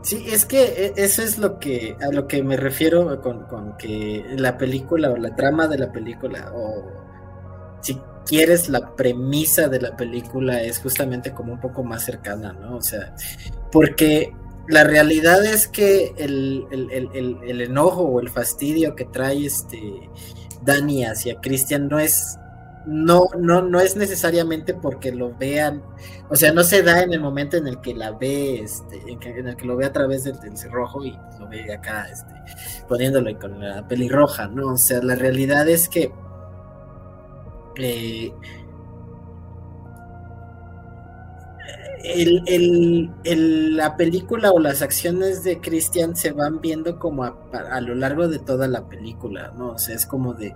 Sí, es que e, eso es lo que a lo que me refiero con, que la película o la trama de la película o si quieres la premisa de la película es justamente como un poco más cercana, ¿no? O sea, porque la realidad es que el, el enojo o el fastidio que trae este Dani hacia Christian no es no, no, no es necesariamente porque lo vean, o sea, no se da en el momento en el que la ve, este, en, el que lo ve a través del, del cerrojo y lo ve acá, este, poniéndolo con la pelirroja, ¿no? O sea, la realidad es que eh, el, la película o las acciones de Christian se van viendo como a, lo largo de toda la película, ¿no? O sea, es como de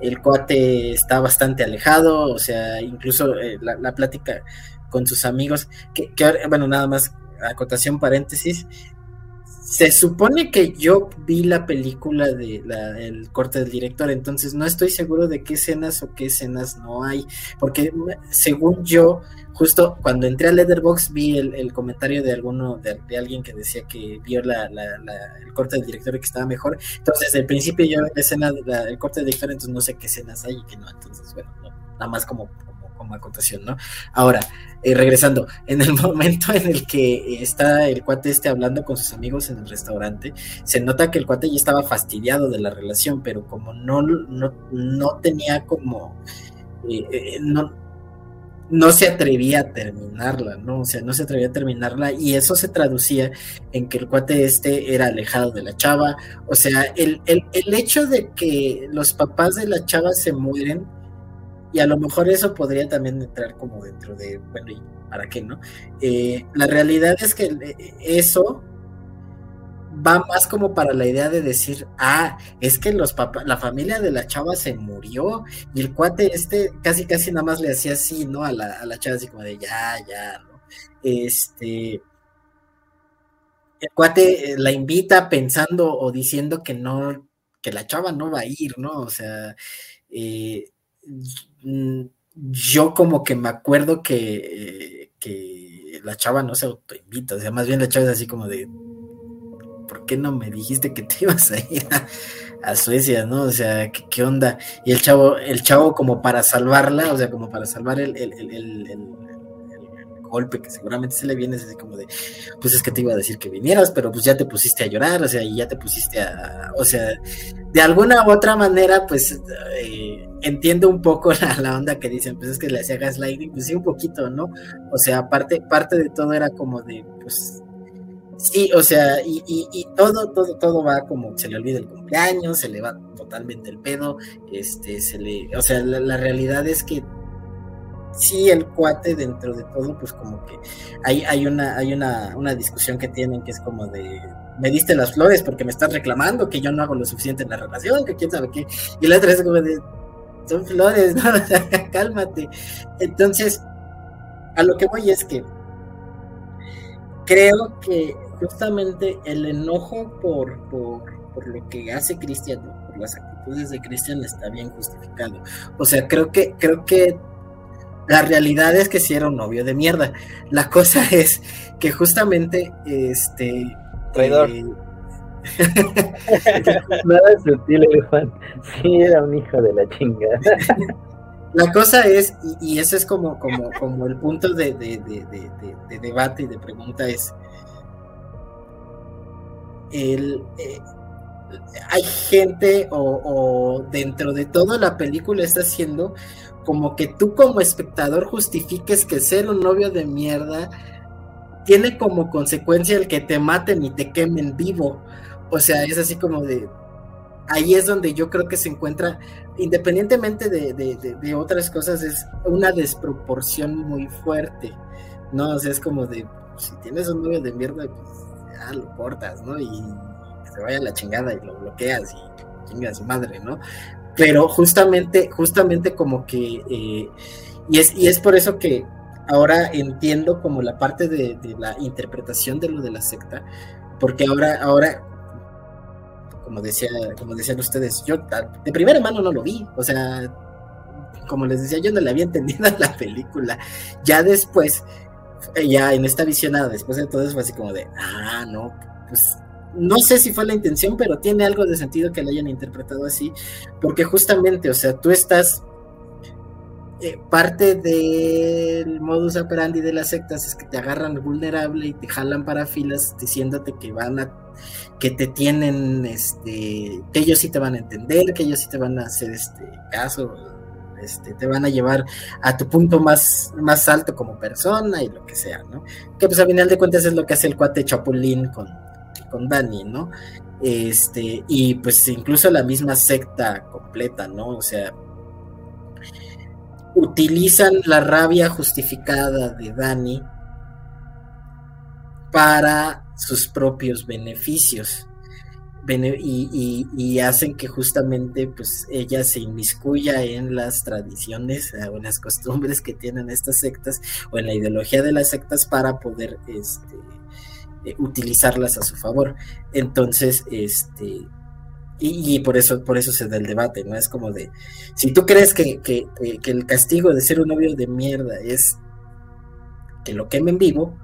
el cuate está bastante alejado, o sea, incluso eh, la, plática con sus amigos, que, bueno, nada más, acotación paréntesis, se supone que yo vi la película de el corte del director, entonces no estoy seguro de qué escenas o qué escenas no hay, porque según yo, justo cuando entré a Letterbox vi el, comentario de alguno, de, alguien que decía que vio la, el corte del director y que estaba mejor, entonces el principio yo la escena, el corte del director, entonces no sé qué escenas hay y qué no, entonces bueno, nada más como como acotación, ¿no? Ahora, eh, regresando, en el momento en el que está el cuate este hablando con sus amigos en el restaurante, se nota que el cuate ya estaba fastidiado de la relación, pero como no, no, no tenía como, eh, eh, no, no se atrevía a terminarla, ¿no? O sea, no se atrevía a terminarla y eso se traducía en que el cuate este era alejado de la chava. O sea, el, el, el hecho de que los papás de la chava se mueren, y a lo mejor eso podría también entrar como dentro de, bueno, ¿y para qué, no? Eh, la realidad es que eh, eso va más como para la idea de decir, ah, es que los papás, la familia de la chava se murió y el cuate este casi casi nada más le hacía así, ¿no? A la, a la chava así como de ya, ya, ¿no? Este, el cuate eh, la invita pensando o diciendo que no, que la chava no va a ir, ¿no? O sea, yo como que me acuerdo que, que la chava no se autoinvita, o sea, más bien la chava es así como de, ¿por qué no me dijiste que te ibas a ir a, Suecia, no? O sea, ¿qué, onda? Y el chavo, el chavo como para salvarla, o sea, como para salvar el, el, el, el golpe que seguramente se le viene es así como de, pues es que te iba a decir que vinieras, pero pues ya te pusiste a llorar, o sea, y ya te pusiste a, o sea, de alguna u otra manera, pues eh, entiendo un poco la, onda que dicen, pues es que le hacía gaslighting, pues sí, un poquito, ¿no? O sea, parte, parte de todo era como de, pues, sí, o sea, y, todo, todo, todo va como, se le olvida el cumpleaños, se le va totalmente el pedo, este, se le, o sea, la realidad es que sí el cuate dentro de todo, pues como que hay, hay una, hay una, una discusión que tienen que es como de me diste las flores porque me estás reclamando que yo no hago lo suficiente en la relación, que quién sabe qué. Y la otra es como de son flores, ¿no? cálmate. Entonces, a lo que voy es que creo que justamente el enojo por, por, lo que hace Cristian, por las actitudes de Cristian está bien justificado. O sea, creo que, creo que la realidad es que si era un novio de mierda. La cosa es que justamente este traidor. Eh, Nada sutil, Juan. Sí, era un hijo de la chingada. La cosa es, y, ese es como, como, como el punto de, debate y de pregunta es, el, eh, hay gente o, dentro de toda la película está haciendo como que tú como espectador justifiques que ser un novio de mierda tiene como consecuencia el que te maten y te quemen vivo. O sea, es así como de, ahí es donde yo creo que se encuentra, independientemente de, otras cosas, es una desproporción muy fuerte, ¿no? O sea, es como de, si tienes un novio de mierda, pues ya lo cortas, ¿no? Y se vaya la chingada y lo bloqueas y chinga a su madre, ¿no? Pero justamente, justamente como que, eh, y, es, y es por eso que ahora entiendo como la parte de, de la interpretación de lo de la secta, porque ahora, ahora como decía, como decían ustedes, yo de primera mano no lo vi, o sea, como les decía, yo no le había entendido la película. Ya después, eh, ya en esta visionada, después de todo eso, fue así como de, ah, no, pues no sé si fue la intención, pero tiene algo de sentido que la hayan interpretado así, porque justamente, o sea, tú estás eh, parte del modus operandi de las sectas es que te agarran vulnerable y te jalan para filas diciéndote que van a que te tienen, este, que ellos sí te van a entender, que ellos sí te van a hacer este caso, este, te van a llevar a tu punto más, más alto como persona y lo que sea, ¿no? Que pues a final de cuentas es lo que hace el cuate Chapulín con, con Dani, ¿no? Este, y pues incluso la misma secta completa, ¿no? O sea, utilizan la rabia justificada de Dani para sus propios beneficios. Y, hacen que justamente pues ella se inmiscuya en las tradiciones o en las costumbres que tienen estas sectas o en la ideología de las sectas para poder este, eh, utilizarlas a su favor. Entonces este y, por eso por eso se da el debate no es como de si tú crees que, que el castigo de ser un novio de mierda es que lo quemen vivo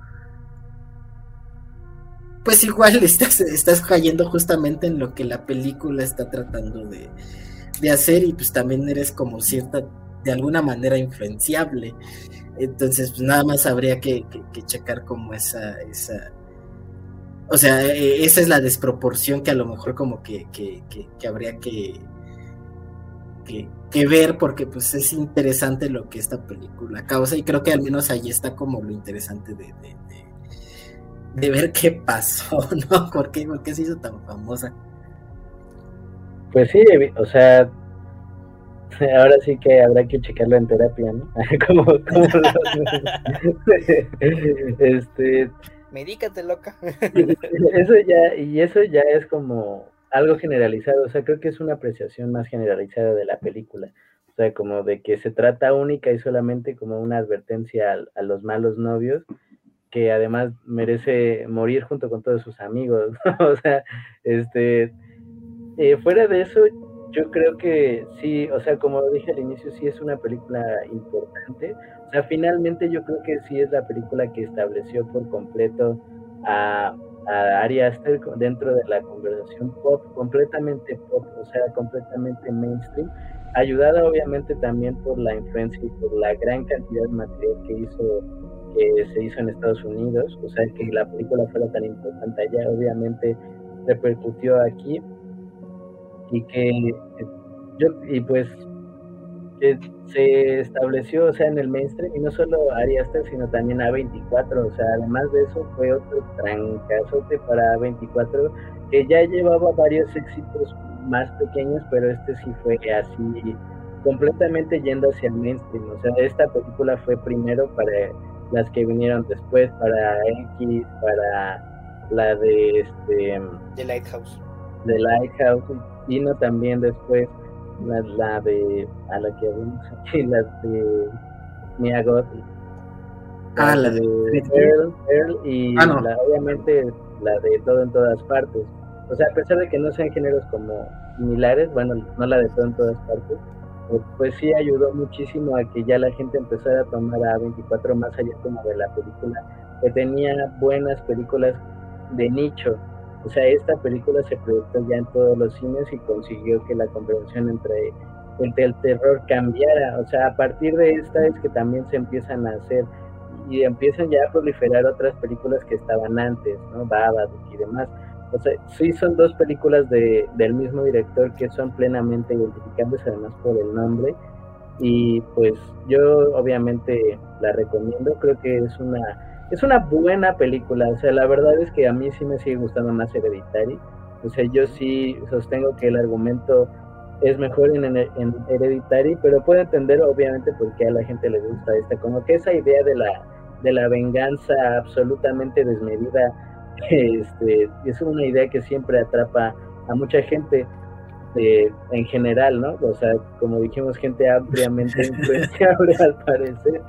pues igual estás, estás cayendo justamente en lo que la película está tratando de, hacer y pues también eres como cierta, de alguna manera influenciable. Entonces, pues nada más habría que, checar como esa, esa, o sea, e, esa es la desproporción que a lo mejor como que, habría que, que, ver porque pues es interesante lo que esta película causa y creo que al menos ahí está como lo interesante de, de ver qué pasó, ¿no? ¿Por qué, se hizo tan famosa? Pues sí, o sea, ahora sí que habrá que checarlo en terapia, ¿no? como, este medícate loca. eso ya, y eso ya es como algo generalizado, o sea, creo que es una apreciación más generalizada de la película. O sea, como de que se trata única y solamente como una advertencia a los malos novios que además merece morir junto con todos sus amigos, o sea, este, eh, fuera de eso, yo creo que sí, o sea, como dije al inicio, sí es una película importante, o sea, finalmente yo creo que sí es la película que estableció por completo a, a Ari Aster dentro de la conversación pop, completamente pop, o sea, completamente mainstream, ayudada obviamente también por la influencia y por la gran cantidad de material que hizo que se hizo en Estados Unidos, o sea, que la película fuera tan importante allá, obviamente repercutió aquí. Y que yo y pues que se estableció, o sea, en el mainstream y no solo Ari Aster, sino también A24, o sea, además de eso fue otro trancazote para A24 que ya llevaba varios éxitos más pequeños, pero este sí fue así completamente yendo hacia el mainstream. O sea, esta película fue primero para las que vinieron después, para X, para la de este The Lighthouse. The Lighthouse, y no también después la, la de a la que vimos aquí, la de Mia Gotti. Ah, la de Earl, Earl y Ah, no. la- obviamente la de todo en todas partes. O sea, a pesar de que no sean géneros como similares, bueno, no la de todo en todas partes, eh, pues sí ayudó muchísimo a que ya la gente empezara a tomar a 24 más allá como de la película, que tenía buenas películas de nicho. O sea, esta película se proyectó ya en todos los cines y consiguió que la comprensión entre, entre el terror cambiara. O sea, a partir de esta es que también se empiezan a hacer y empiezan ya a proliferar otras películas que estaban antes, ¿no? Babadook y demás. O sea, sí son dos películas de, del mismo director que son plenamente identificables además por el nombre y pues yo obviamente la recomiendo, creo que es una es una buena película, o sea, la verdad es que a mí sí me sigue gustando más Hereditary, o sea, yo sí sostengo que el argumento es mejor en, en Hereditary, pero puedo entender obviamente por qué a la gente le gusta esta, como que esa idea de la, de la venganza absolutamente desmedida, este, es una idea que siempre atrapa a mucha gente eh, en general, ¿no? O sea, como dijimos, gente ampliamente influenciable al parecer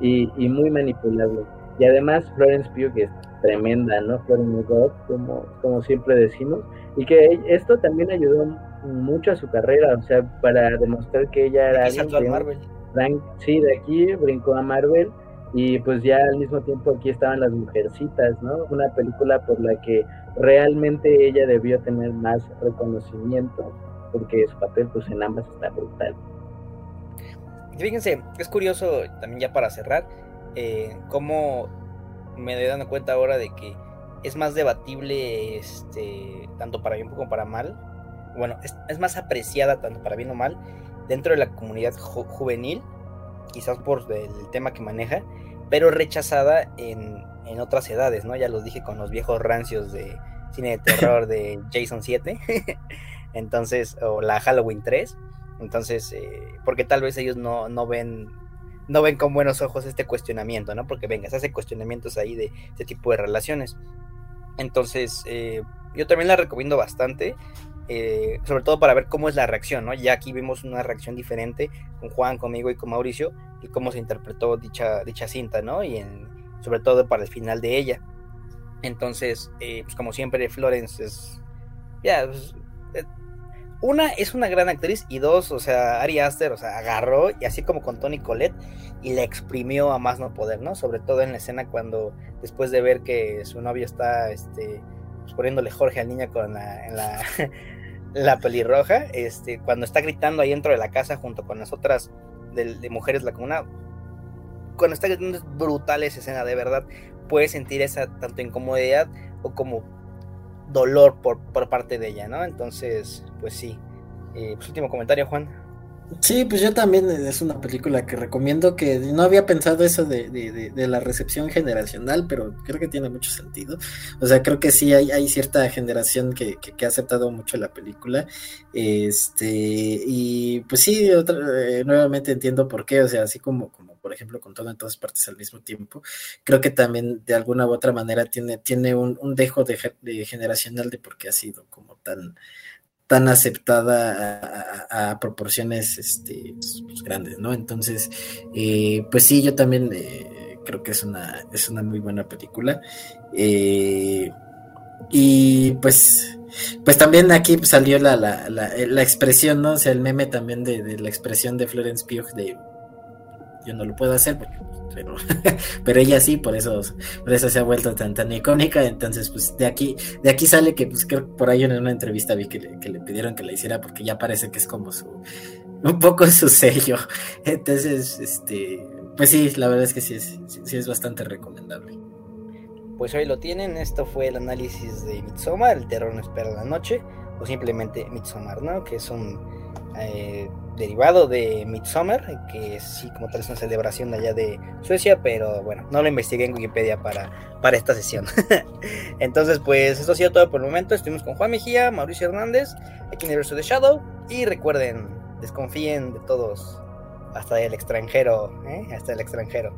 y, y muy manipulable. Y además Florence Pugh que es tremenda, ¿no? Florence God, como, como siempre decimos, y que esto también ayudó mucho a su carrera, o sea, para demostrar que ella era Aquí al Marvel. Frank, sí, de aquí brincó a Marvel y pues ya al mismo tiempo aquí estaban las mujercitas, ¿no? Una película por la que realmente ella debió tener más reconocimiento porque su papel pues en ambas está brutal. Fíjense, es curioso también ya para cerrar, eh, cómo me doy dando cuenta ahora de que es más debatible, este, tanto para bien como para mal. Bueno, es, es más apreciada tanto para bien o mal dentro de la comunidad ju juvenil, quizás por el tema que maneja, pero rechazada en, en, otras edades, ¿no? Ya los dije con los viejos rancios de cine de terror de Jason 7, entonces, o la Halloween 3, entonces, eh, porque tal vez ellos no, no ven no ven con buenos ojos este cuestionamiento, ¿no? Porque venga, se hace cuestionamientos ahí de este tipo de relaciones. Entonces, eh, yo también la recomiendo bastante, eh, sobre todo para ver cómo es la reacción, ¿no? Ya aquí vimos una reacción diferente con Juan, conmigo y con Mauricio, y cómo se interpretó dicha, dicha cinta, ¿no? Y sobre todo para el final de ella. Entonces, eh, pues como siempre, Florence es, ya, pues, una es una gran actriz y dos, o sea, Ari Aster, o sea, agarró y así como con Tony Colette y la exprimió a más no poder, ¿no? Sobre todo en la escena cuando después de ver que su novio está, este, pues, poniéndole Jorge al niño con la, la, la pelirroja, este, cuando está gritando ahí dentro de la casa junto con las otras de, de mujeres la comuna, cuando está gritando es brutal esa escena, de verdad, puedes sentir esa tanto incomodidad o como dolor por, por parte de ella, ¿no? Entonces, pues sí. Eh, pues último comentario, Juan. Sí, pues yo también es una película que recomiendo que no había pensado eso de, de, de, de, la recepción generacional, pero creo que tiene mucho sentido. O sea, creo que sí hay, hay cierta generación que, que, que, ha aceptado mucho la película. Este, y pues sí, otra, eh, nuevamente entiendo por qué, o sea, así como, como por ejemplo con todo en todas partes al mismo tiempo, creo que también de alguna u otra manera tiene, tiene un, un dejo de, generacional de por qué ha sido como tan tan aceptada a, proporciones este, pues, grandes, ¿no? Entonces, eh, pues sí, yo también eh, creo que es una, es una muy buena película. Eh, y pues, pues también aquí salió la, la, la, la, expresión, ¿no? O sea, el meme también de, de la expresión de Florence Pugh de yo no lo puedo hacer porque pero, pero ella sí, por eso, por eso se ha vuelto tan, tan icónica. Entonces, pues de aquí, de aquí sale que, pues creo que por ahí en una entrevista vi que le, que le pidieron que la hiciera porque ya parece que es como su, un poco su sello. Entonces, este, pues sí, la verdad es que sí es, sí es bastante recomendable. Pues hoy lo tienen, esto fue el análisis de Midsommar, el terror no espera la noche, o simplemente Midsommar, ¿no? Que es un eh, derivado de Midsommar, que sí, como tal es una celebración allá de Suecia, pero bueno, no lo investigué en Wikipedia para, para esta sesión. Entonces, pues esto ha sido todo por el momento. Estuvimos con Juan Mejía, Mauricio Hernández, aquí en el universo de Shadow, y recuerden, desconfíen de todos, hasta del extranjero, ¿eh? hasta el extranjero.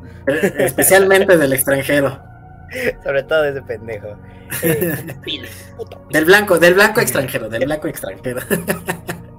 Especialmente del extranjero. Sobre todo de ese pendejo. Eh, del blanco, del blanco extranjero, del blanco extranjero.